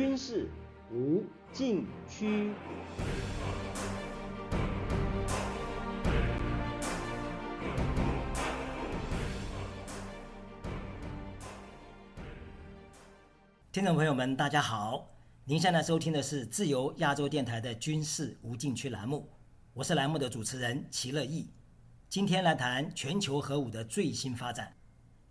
军事无禁区。听众朋友们，大家好！您现在收听的是自由亚洲电台的军事无禁区栏目，我是栏目的主持人齐乐意。今天来谈全球核武的最新发展。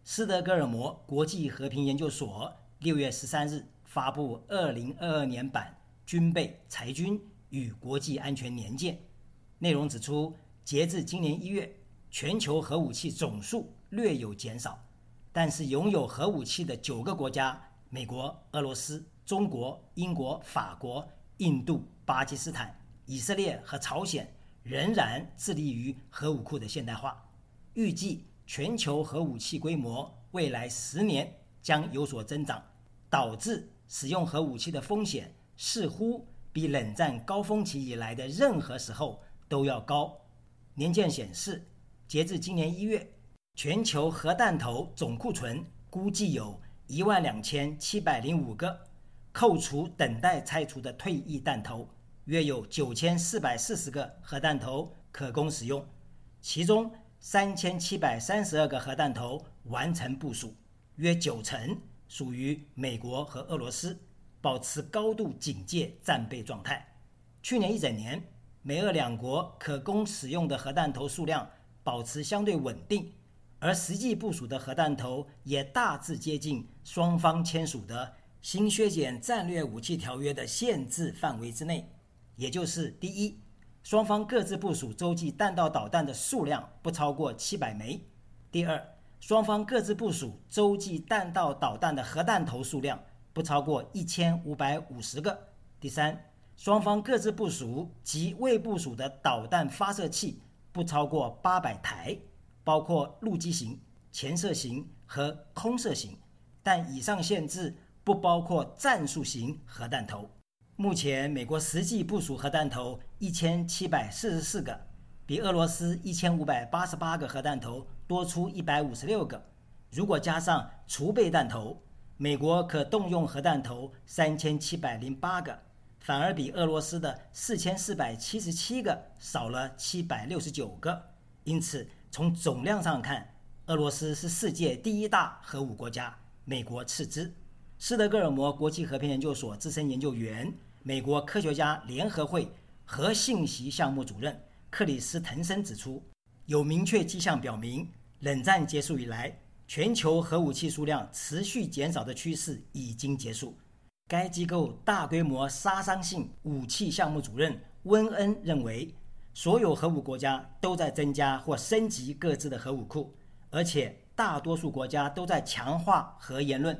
斯德哥尔摩国际和平研究所六月十三日发布二零二二年版军备、裁军与国际安全年鉴，内容指出，截至今年一月，全球核武器总数略有减少，但是拥有核武器的九个国家。美国、俄罗斯、中国、英国、法国、印度、巴基斯坦、以色列和朝鲜仍然致力于核武库的现代化。预计全球核武器规模未来十年将有所增长，导致使用核武器的风险似乎比冷战高峰期以来的任何时候都要高。年鉴显示，截至今年一月，全球核弹头总库存估计有。一万两千七百零五个，扣除等待拆除的退役弹头，约有九千四百四十个核弹头可供使用，其中三千七百三十二个核弹头完成部署，约九成属于美国和俄罗斯，保持高度警戒战备状态。去年一整年，美俄两国可供使用的核弹头数量保持相对稳定。而实际部署的核弹头也大致接近双方签署的新削减战略武器条约的限制范围之内，也就是第一，双方各自部署洲际弹道导弹的数量不超过七百枚；第二，双方各自部署洲际弹道导弹的核弹头数量不超过一千五百五十个；第三，双方各自部署及未部署的导弹发射器不超过八百台。包括陆基型、潜射型和空射型，但以上限制不包括战术型核弹头。目前，美国实际部署核弹头一千七百四十四个，比俄罗斯一千五百八十八个核弹头多出一百五十六个。如果加上储备弹头，美国可动用核弹头三千七百零八个，反而比俄罗斯的四千四百七十七个少了七百六十九个。因此，从总量上看，俄罗斯是世界第一大核武国家，美国次之。斯德哥尔摩国际和平研究所资深研究员、美国科学家联合会核信息项目主任克里斯滕森指出，有明确迹象表明，冷战结束以来，全球核武器数量持续减少的趋势已经结束。该机构大规模杀伤性武器项目主任温恩认为。所有核武国家都在增加或升级各自的核武库，而且大多数国家都在强化核言论，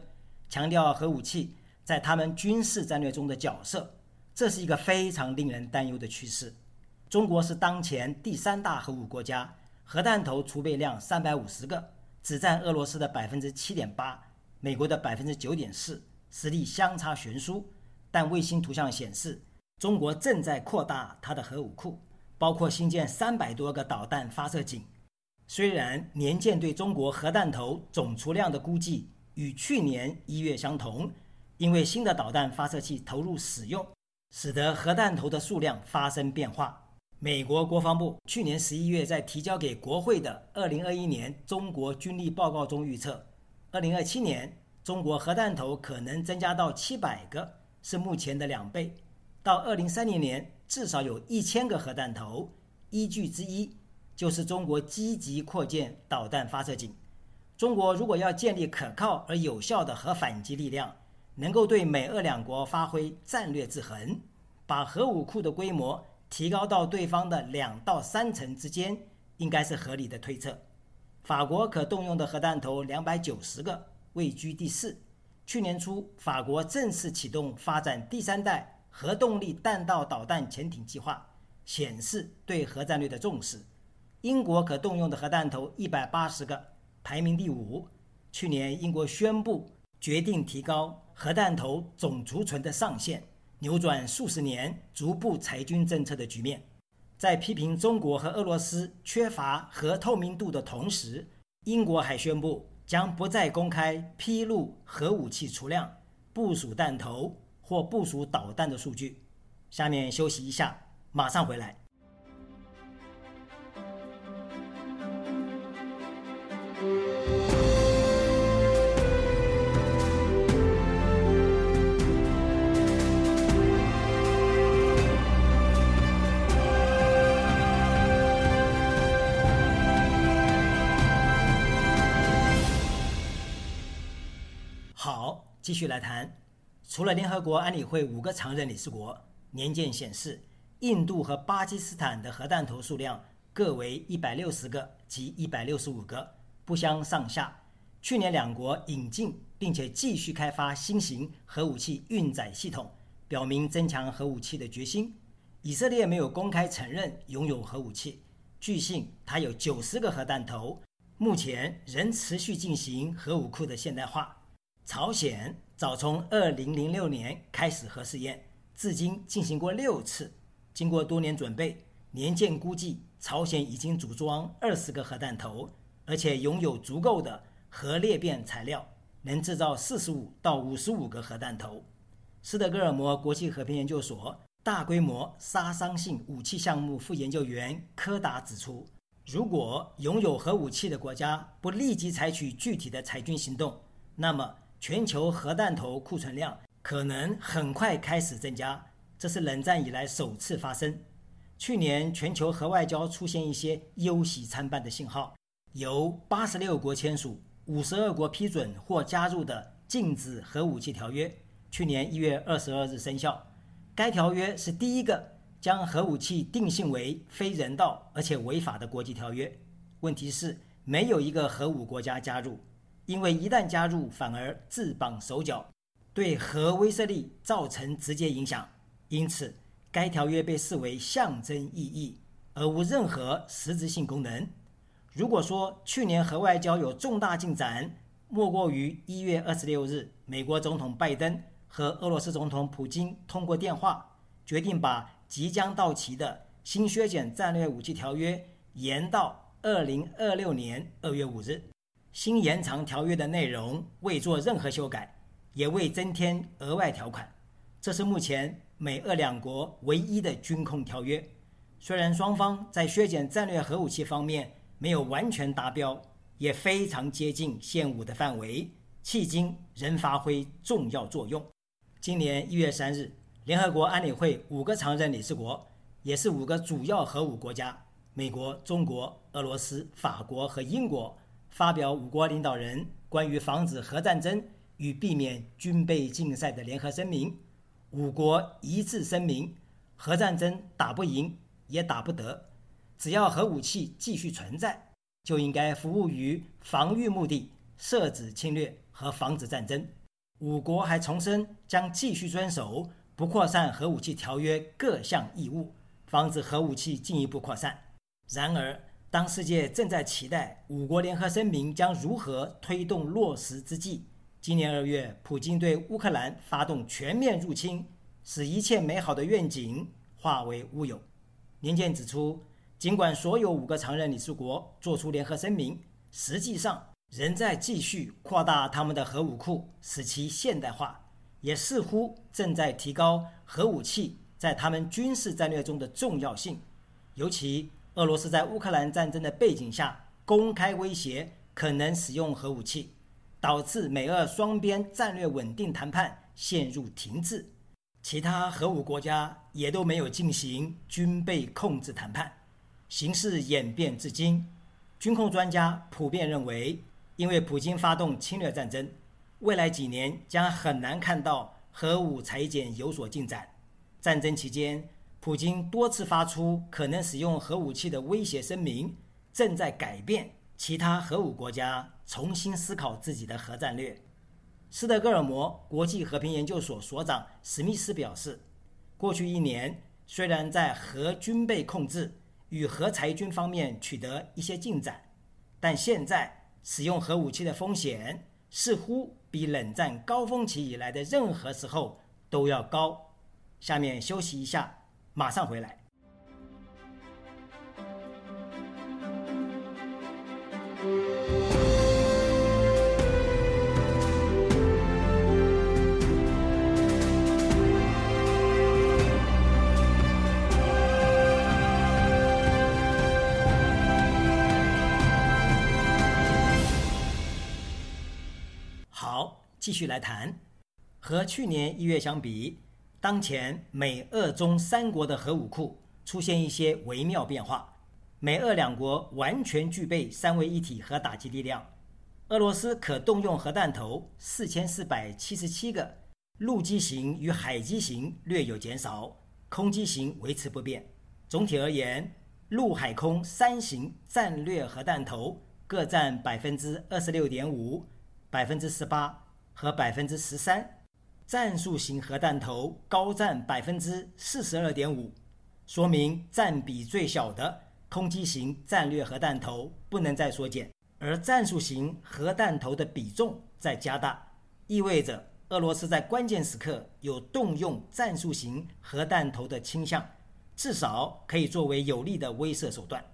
强调核武器在他们军事战略中的角色。这是一个非常令人担忧的趋势。中国是当前第三大核武国家，核弹头储备量三百五十个，只占俄罗斯的百分之七点八，美国的百分之九点四，实力相差悬殊。但卫星图像显示，中国正在扩大它的核武库。包括新建三百多个导弹发射井。虽然年鉴对中国核弹头总储量的估计与去年一月相同，因为新的导弹发射器投入使用，使得核弹头的数量发生变化。美国国防部去年十一月在提交给国会的二零二一年中国军力报告中预测，二零二七年中国核弹头可能增加到七百个，是目前的两倍。到二零三零年。至少有一千个核弹头，依据之一就是中国积极扩建导弹发射井。中国如果要建立可靠而有效的核反击力量，能够对美俄两国发挥战略制衡，把核武库的规模提高到对方的两到三成之间，应该是合理的推测。法国可动用的核弹头两百九十个，位居第四。去年初，法国正式启动发展第三代。核动力弹道导弹潜艇计划显示对核战略的重视。英国可动用的核弹头一百八十个，排名第五。去年，英国宣布决定提高核弹头总储存的上限，扭转数十年逐步裁军政策的局面。在批评中国和俄罗斯缺乏核透明度的同时，英国还宣布将不再公开披露核武器储量、部署弹头。或部署导弹的数据。下面休息一下，马上回来。继续来谈。除了联合国安理会五个常任理事国，年鉴显示，印度和巴基斯坦的核弹头数量各为一百六十个及一百六十五个，不相上下。去年两国引进并且继续开发新型核武器运载系统，表明增强核武器的决心。以色列没有公开承认拥有核武器，据信它有九十个核弹头，目前仍持续进行核武库的现代化。朝鲜早从二零零六年开始核试验，至今进行过六次。经过多年准备，年鉴估计朝鲜已经组装二十个核弹头，而且拥有足够的核裂变材料，能制造四十五到五十五个核弹头。斯德哥尔摩国际和平研究所大规模杀伤性武器项目副研究员柯达指出，如果拥有核武器的国家不立即采取具体的裁军行动，那么。全球核弹头库存量可能很快开始增加，这是冷战以来首次发生。去年全球核外交出现一些忧喜参半的信号，由八十六国签署、五十二国批准或加入的禁止核武器条约，去年一月二十二日生效。该条约是第一个将核武器定性为非人道而且违法的国际条约。问题是，没有一个核武国家加入。因为一旦加入，反而自绑手脚，对核威慑力造成直接影响。因此，该条约被视为象征意义，而无任何实质性功能。如果说去年核外交有重大进展，莫过于一月二十六日，美国总统拜登和俄罗斯总统普京通过电话，决定把即将到期的新削减战略武器条约延到二零二六年二月五日。新延长条约的内容未做任何修改，也未增添额外条款。这是目前美俄两国唯一的军控条约。虽然双方在削减战略核武器方面没有完全达标，也非常接近现武的范围，迄今仍发挥重要作用。今年一月三日，联合国安理会五个常任理事国，也是五个主要核武国家——美国、中国、俄罗斯、法国和英国。发表五国领导人关于防止核战争与避免军备竞赛的联合声明，五国一致声明：核战争打不赢也打不得，只要核武器继续存在，就应该服务于防御目的，设止侵略和防止战争。五国还重申将继续遵守不扩散核武器条约各项义务，防止核武器进一步扩散。然而，当世界正在期待五国联合声明将如何推动落实之际，今年二月，普京对乌克兰发动全面入侵，使一切美好的愿景化为乌有。年鉴指出，尽管所有五个常任理事国作出联合声明，实际上仍在继续扩大他们的核武库，使其现代化，也似乎正在提高核武器在他们军事战略中的重要性，尤其。俄罗斯在乌克兰战争的背景下，公开威胁可能使用核武器，导致美俄双边战略稳定谈判陷入停滞。其他核武国家也都没有进行军备控制谈判。形势演变至今，军控专家普遍认为，因为普京发动侵略战争，未来几年将很难看到核武裁减有所进展。战争期间。普京多次发出可能使用核武器的威胁声明，正在改变其他核武国家重新思考自己的核战略。斯德哥尔摩国际和平研究所所长史密斯表示，过去一年虽然在核军备控制与核裁军方面取得一些进展，但现在使用核武器的风险似乎比冷战高峰期以来的任何时候都要高。下面休息一下。马上回来。好继续来谈。和去年一月相比当前美、俄、中三国的核武库出现一些微妙变化。美、俄两国完全具备三位一体核打击力量。俄罗斯可动用核弹头四千四百七十七个，陆基型与海基型略有减少，空基型维持不变。总体而言，陆海空三型战略核弹头各占百分之二十六点五、百分之十八和百分之十三，战术型核弹头高占百分之四十二点五，说明占比最小的空基型战略核弹头不能再缩减，而战术型核弹头的比重在加大，意味着俄罗斯在关键时刻有动用战术型核弹头的倾向。至少可以作为有力的威慑手段。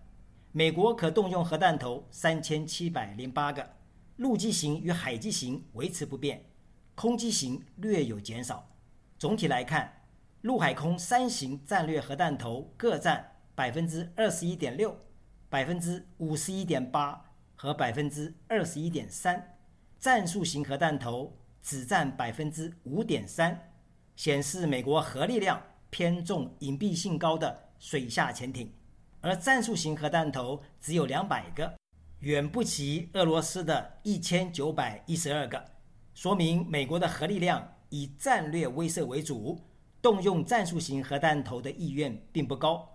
美国可动用核弹头三千七百零八个，陆基型与海基型维持不变，空基型略有减少。总体来看，陆海空三型战略核弹头各占百分之二十一点六、百分之五十一点八和百分之二十一点三，战术型核弹头只占百分之五点三，显示美国核力量。偏重隐蔽性高的水下潜艇，而战术型核弹头只有两百个，远不及俄罗斯的一千九百一十二个，说明美国的核力量以战略威慑为主，动用战术型核弹头的意愿并不高。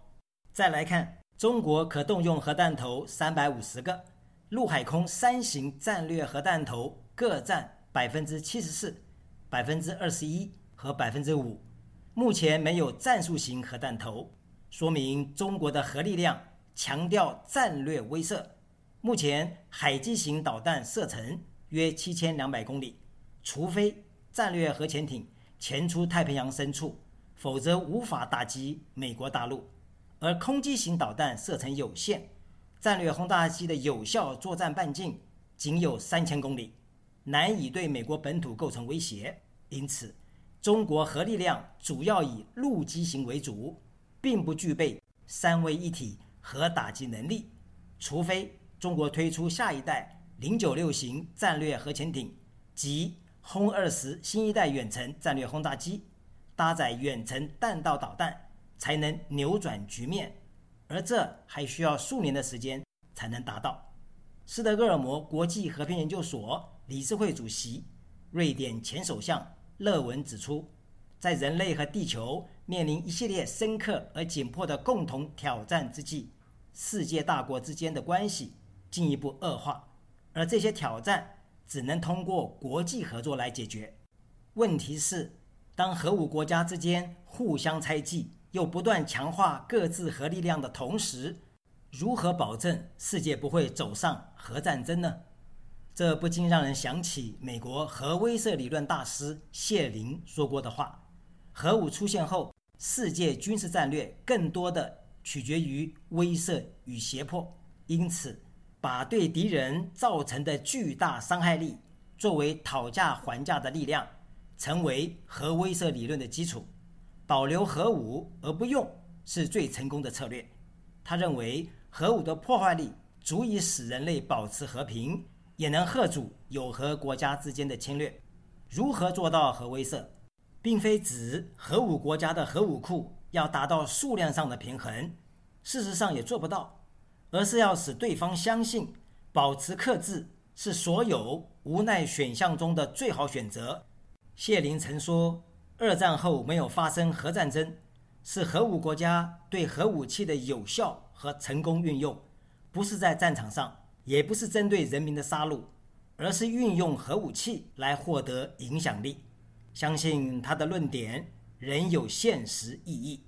再来看，中国可动用核弹头三百五十个，陆海空三型战略核弹头各占百分之七十四、百分之二十一和百分之五。目前没有战术型核弹头，说明中国的核力量强调战略威慑。目前海基型导弹射程约七千两百公里，除非战略核潜艇潜出太平洋深处，否则无法打击美国大陆。而空基型导弹射程有限，战略轰炸机的有效作战半径仅有三千公里，难以对美国本土构成威胁。因此。中国核力量主要以陆基型为主，并不具备三位一体核打击能力，除非中国推出下一代零九六型战略核潜艇及轰二十新一代远程战略轰炸机，搭载远程弹道导弹，才能扭转局面，而这还需要数年的时间才能达到。斯德哥尔摩国际和平研究所理事会主席、瑞典前首相。勒文指出，在人类和地球面临一系列深刻而紧迫的共同挑战之际，世界大国之间的关系进一步恶化，而这些挑战只能通过国际合作来解决。问题是，当核武国家之间互相猜忌，又不断强化各自核力量的同时，如何保证世界不会走上核战争呢？这不禁让人想起美国核威慑理论大师谢林说过的话：“核武出现后，世界军事战略更多的取决于威慑与胁迫。因此，把对敌人造成的巨大伤害力作为讨价还价的力量，成为核威慑理论的基础。保留核武而不用，是最成功的策略。”他认为，核武的破坏力足以使人类保持和平。也能吓阻有核国家之间的侵略。如何做到核威慑，并非指核武国家的核武库要达到数量上的平衡，事实上也做不到，而是要使对方相信保持克制是所有无奈选项中的最好选择。谢林曾说：“二战后没有发生核战争，是核武国家对核武器的有效和成功运用，不是在战场上。”也不是针对人民的杀戮，而是运用核武器来获得影响力。相信他的论点仍有现实意义。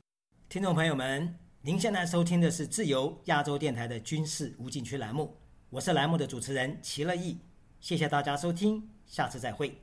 听众朋友们，您现在收听的是自由亚洲电台的军事无禁区栏目，我是栏目的主持人齐乐毅。谢谢大家收听，下次再会。